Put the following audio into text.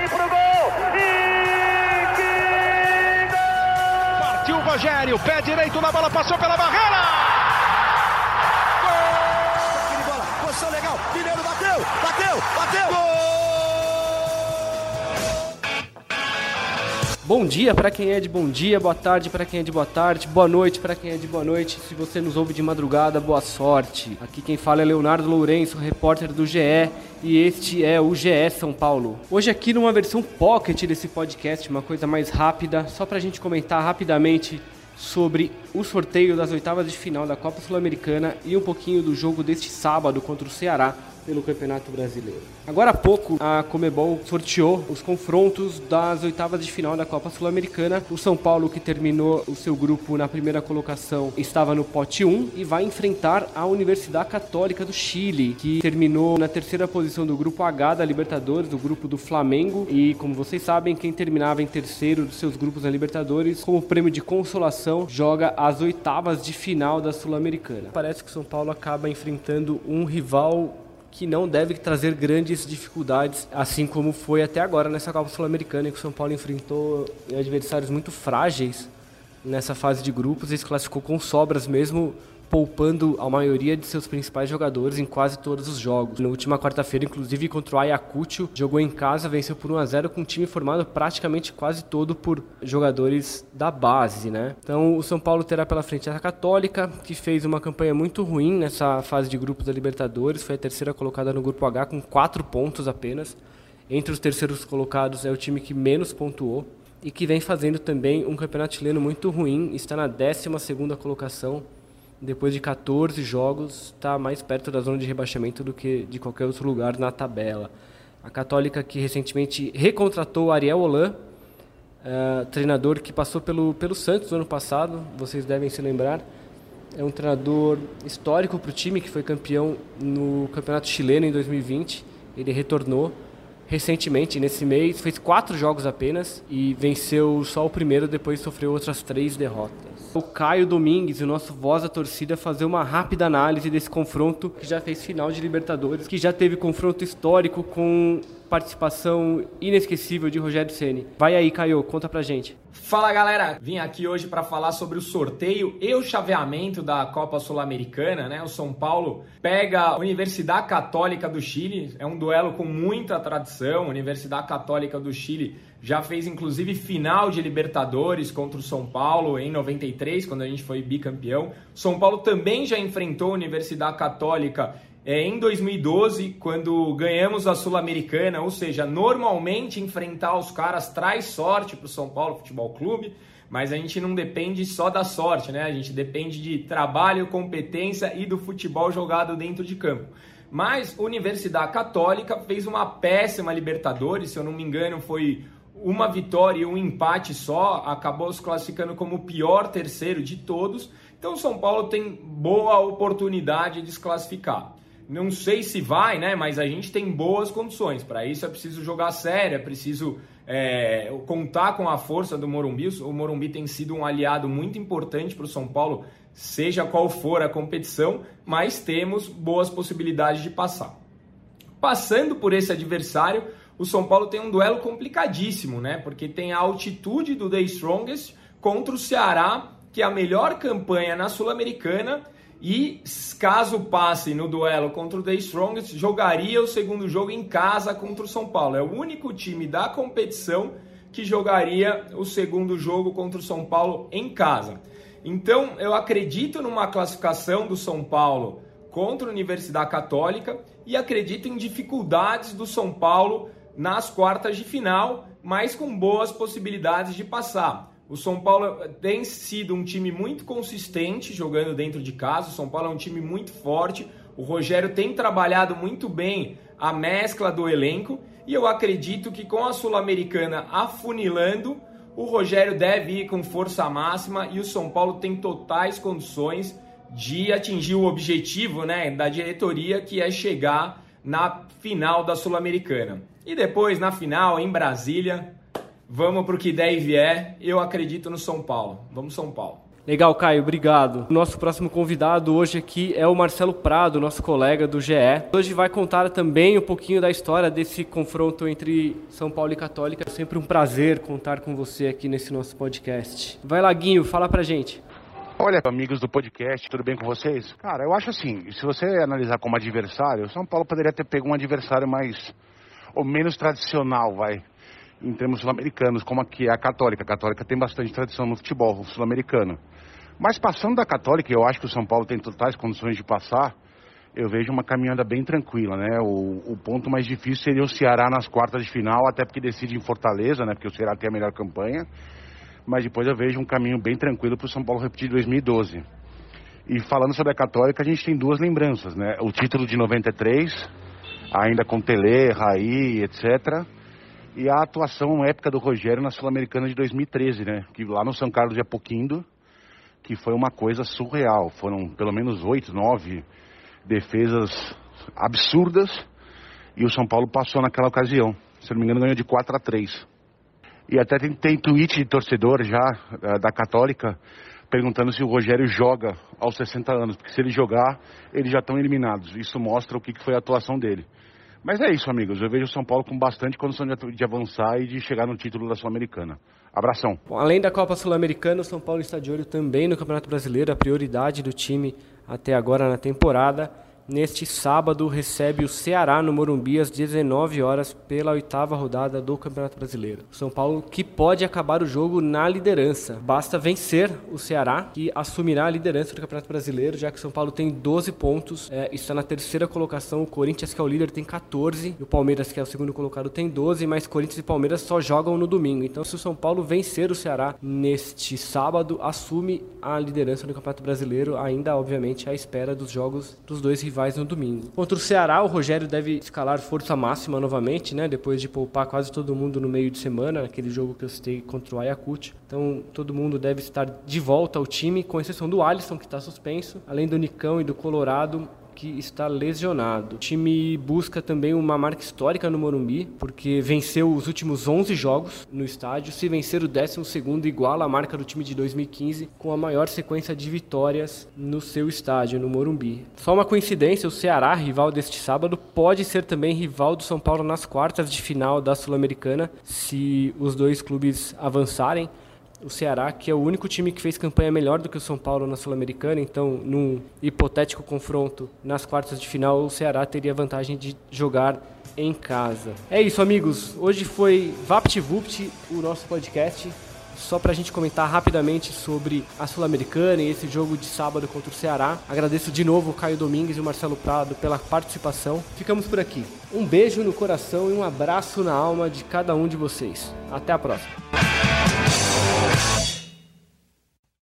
ir pro gol. E que gol! Partiu o Rogério, pé direito na bola, passou pela barreira. Bom dia para quem é de bom dia, boa tarde para quem é de boa tarde, boa noite para quem é de boa noite. Se você nos ouve de madrugada, boa sorte. Aqui quem fala é Leonardo Lourenço, repórter do GE, e este é o GE São Paulo. Hoje aqui numa versão pocket desse podcast, uma coisa mais rápida, só para a gente comentar rapidamente sobre o sorteio das oitavas de final da Copa Sul-Americana e um pouquinho do jogo deste sábado contra o Ceará pelo Campeonato Brasileiro. Agora há pouco, a Comebol sorteou os confrontos das oitavas de final da Copa Sul-Americana. O São Paulo, que terminou o seu grupo na primeira colocação, estava no pote 1 e vai enfrentar a Universidade Católica do Chile, que terminou na terceira posição do grupo H da Libertadores, do grupo do Flamengo. E como vocês sabem, quem terminava em terceiro dos seus grupos na Libertadores, como prêmio de consolação, joga as oitavas de final da Sul-Americana. Parece que o São Paulo acaba enfrentando um rival que não deve trazer grandes dificuldades, assim como foi até agora nessa Copa Sul-Americana, em que o São Paulo enfrentou adversários muito frágeis nessa fase de grupos e se classificou com sobras mesmo poupando a maioria de seus principais jogadores em quase todos os jogos. Na última quarta-feira, inclusive contra o Ayacucho, jogou em casa, venceu por 1 a 0 com um time formado praticamente quase todo por jogadores da base, né? Então, o São Paulo terá pela frente a Católica, que fez uma campanha muito ruim nessa fase de grupos da Libertadores, foi a terceira colocada no grupo H com quatro pontos apenas. Entre os terceiros colocados é o time que menos pontuou e que vem fazendo também um campeonato chileno muito ruim, está na 12 segunda colocação depois de 14 jogos, está mais perto da zona de rebaixamento do que de qualquer outro lugar na tabela. A Católica, que recentemente recontratou Ariel Holan, uh, treinador que passou pelo, pelo Santos no ano passado, vocês devem se lembrar. É um treinador histórico para o time, que foi campeão no Campeonato Chileno em 2020. Ele retornou recentemente, nesse mês, fez quatro jogos apenas e venceu só o primeiro, depois sofreu outras três derrotas o Caio Domingues, o nosso voz da torcida, fazer uma rápida análise desse confronto que já fez final de Libertadores, que já teve confronto histórico com participação inesquecível de Rogério Ceni. Vai aí, Caio, conta pra gente. Fala galera, vim aqui hoje para falar sobre o sorteio e o chaveamento da Copa Sul-Americana, né? O São Paulo pega a Universidade Católica do Chile, é um duelo com muita tradição. A Universidade Católica do Chile já fez inclusive final de Libertadores contra o São Paulo em 93, quando a gente foi bicampeão. São Paulo também já enfrentou a Universidade Católica é, em 2012, quando ganhamos a Sul-Americana, ou seja, normalmente enfrentar os caras traz sorte para o São Paulo Futebol Clube, mas a gente não depende só da sorte, né? A gente depende de trabalho, competência e do futebol jogado dentro de campo. Mas a Universidade Católica fez uma péssima Libertadores, se eu não me engano, foi uma vitória e um empate só, acabou se classificando como o pior terceiro de todos. Então o São Paulo tem boa oportunidade de se classificar. Não sei se vai, né? Mas a gente tem boas condições. Para isso é preciso jogar sério, é preciso é, contar com a força do Morumbi. O Morumbi tem sido um aliado muito importante para o São Paulo, seja qual for a competição, mas temos boas possibilidades de passar. Passando por esse adversário, o São Paulo tem um duelo complicadíssimo, né? Porque tem a altitude do The Strongest contra o Ceará, que é a melhor campanha na Sul-Americana e caso passe no duelo contra o The Strongest, jogaria o segundo jogo em casa contra o São Paulo. É o único time da competição que jogaria o segundo jogo contra o São Paulo em casa. Então, eu acredito numa classificação do São Paulo contra a Universidade Católica e acredito em dificuldades do São Paulo nas quartas de final, mas com boas possibilidades de passar. O São Paulo tem sido um time muito consistente jogando dentro de casa. O São Paulo é um time muito forte. O Rogério tem trabalhado muito bem a mescla do elenco e eu acredito que com a Sul-Americana afunilando, o Rogério deve ir com força máxima e o São Paulo tem totais condições de atingir o objetivo né, da diretoria, que é chegar na final da Sul-Americana. E depois, na final, em Brasília, Vamos para o que der e vier. Eu acredito no São Paulo. Vamos São Paulo. Legal, Caio, obrigado. O nosso próximo convidado hoje aqui é o Marcelo Prado, nosso colega do GE. Hoje vai contar também um pouquinho da história desse confronto entre São Paulo e Católica. É sempre um prazer contar com você aqui nesse nosso podcast. Vai lá, Guinho, fala pra gente. Olha, amigos do podcast, tudo bem com vocês? Cara, eu acho assim, se você analisar como adversário, o São Paulo poderia ter pego um adversário mais ou menos tradicional, vai, em termos sul-americanos, como aqui é a Católica. A Católica tem bastante tradição no futebol sul-americano. Mas passando da Católica, eu acho que o São Paulo tem totais condições de passar. Eu vejo uma caminhada bem tranquila, né? O, o ponto mais difícil seria o Ceará nas quartas de final, até porque decide em Fortaleza, né? Porque o Ceará tem a melhor campanha. Mas depois eu vejo um caminho bem tranquilo para o São Paulo repetir 2012. E falando sobre a Católica, a gente tem duas lembranças, né? O título de 93, ainda com Tele, Raí, etc. E a atuação épica do Rogério na Sul-Americana de 2013, né? Que lá no São Carlos de Apoquindo, que foi uma coisa surreal. Foram pelo menos oito, nove defesas absurdas e o São Paulo passou naquela ocasião. Se não me engano, ganhou de 4 a 3. E até tem, tem tweet de torcedor já da Católica perguntando se o Rogério joga aos 60 anos, porque se ele jogar, eles já estão eliminados. Isso mostra o que, que foi a atuação dele. Mas é isso, amigos. Eu vejo o São Paulo com bastante condição de, avançar e de chegar no título da Sul-Americana. Abração. Bom, além da Copa Sul-Americana, o São Paulo está de olho também no Campeonato Brasileiro, a prioridade do time até agora na temporada neste sábado recebe o Ceará no Morumbi às 19 horas pela oitava rodada do Campeonato Brasileiro. São Paulo que pode acabar o jogo na liderança. Basta vencer o Ceará que assumirá a liderança do Campeonato Brasileiro, já que São Paulo tem 12 pontos, é, está na terceira colocação. O Corinthians que é o líder tem 14 e o Palmeiras que é o segundo colocado tem 12, mas Corinthians e Palmeiras só jogam no domingo. Então, se o São Paulo vencer o Ceará neste sábado, assume a liderança do Campeonato Brasileiro, ainda obviamente à espera dos jogos dos dois rivais rivais no domingo. Contra o Ceará, o Rogério deve escalar força máxima novamente, né? Depois de poupar quase todo mundo no meio de semana, aquele jogo que eu citei contra o Ayacucho. Então, todo mundo deve estar de volta ao time, com exceção do Alisson, que está suspenso, além do Nicão e do Colorado que está lesionado. O time busca também uma marca histórica no Morumbi, porque venceu os últimos 11 jogos no estádio. Se vencer o 12 iguala a marca do time de 2015, com a maior sequência de vitórias no seu estádio, no Morumbi. Só uma coincidência, o Ceará, rival deste sábado, pode ser também rival do São Paulo nas quartas de final da Sul-Americana, se os dois clubes avançarem o Ceará, que é o único time que fez campanha melhor do que o São Paulo na Sul-Americana, então, num hipotético confronto nas quartas de final, o Ceará teria vantagem de jogar em casa. É isso, amigos. Hoje foi VaptVupt, o nosso podcast. Só para a gente comentar rapidamente sobre a Sul-Americana e esse jogo de sábado contra o Ceará. Agradeço de novo o Caio Domingues e o Marcelo Prado pela participação. Ficamos por aqui. Um beijo no coração e um abraço na alma de cada um de vocês. Até a próxima.